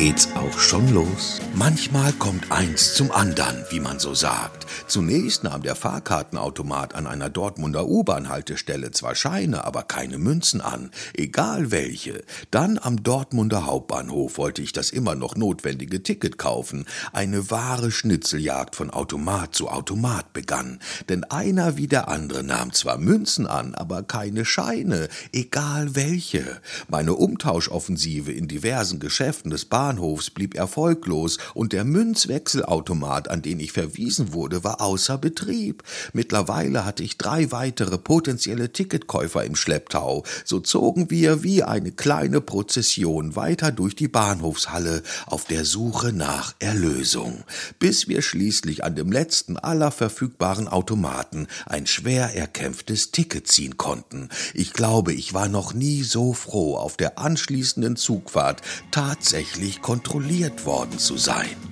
geht's auch schon los. Manchmal kommt eins zum andern, wie man so sagt. Zunächst nahm der Fahrkartenautomat an einer Dortmunder U-Bahn-Haltestelle zwar Scheine, aber keine Münzen an, egal welche. Dann am Dortmunder Hauptbahnhof wollte ich das immer noch notwendige Ticket kaufen. Eine wahre Schnitzeljagd von Automat zu Automat begann. Denn einer wie der andere nahm zwar Münzen an, aber keine Scheine, egal welche. Meine Umtauschoffensive in diversen Geschäften des Bahnhofs blieb erfolglos und der Münzwechselautomat, an den ich verwiesen wurde, war außer Betrieb. Mittlerweile hatte ich drei weitere potenzielle Ticketkäufer im Schlepptau. So zogen wir wie eine kleine Prozession weiter durch die Bahnhofshalle auf der Suche nach Erlösung, bis wir schließlich an dem letzten aller verfügbaren Automaten ein schwer erkämpftes Ticket ziehen konnten. Ich glaube, ich war noch nie so froh, auf der anschließenden Zugfahrt tatsächlich kontrolliert worden zu sein.